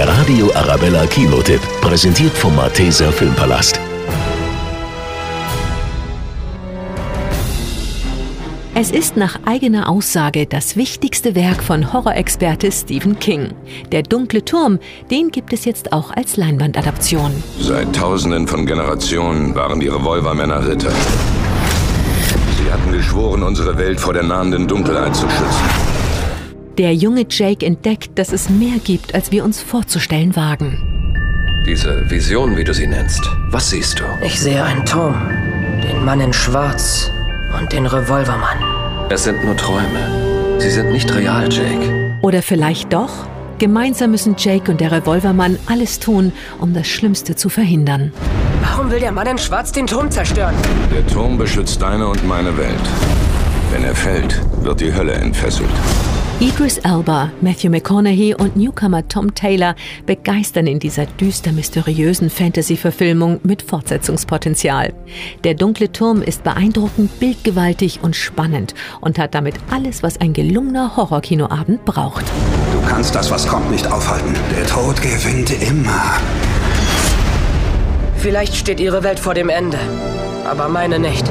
Der Radio Arabella Kinotipp, präsentiert vom Malteser Filmpalast. Es ist nach eigener Aussage das wichtigste Werk von Horrorexperte Stephen King. Der dunkle Turm, den gibt es jetzt auch als Leinwandadaption. Seit tausenden von Generationen waren die Revolvermänner Ritter. Sie hatten geschworen, unsere Welt vor der nahenden Dunkelheit zu schützen. Der junge Jake entdeckt, dass es mehr gibt, als wir uns vorzustellen wagen. Diese Vision, wie du sie nennst, was siehst du? Ich sehe einen Turm, den Mann in Schwarz und den Revolvermann. Es sind nur Träume. Sie sind nicht real, Jake. Oder vielleicht doch? Gemeinsam müssen Jake und der Revolvermann alles tun, um das Schlimmste zu verhindern. Warum will der Mann in Schwarz den Turm zerstören? Der Turm beschützt deine und meine Welt. Wenn er fällt, wird die Hölle entfesselt. Idris Elba, Matthew McConaughey und Newcomer Tom Taylor begeistern in dieser düster mysteriösen Fantasy-Verfilmung mit Fortsetzungspotenzial. Der dunkle Turm ist beeindruckend, bildgewaltig und spannend und hat damit alles, was ein gelungener Horrorkinoabend braucht. Du kannst das, was kommt, nicht aufhalten. Der Tod gewinnt immer. Vielleicht steht ihre Welt vor dem Ende, aber meine nicht.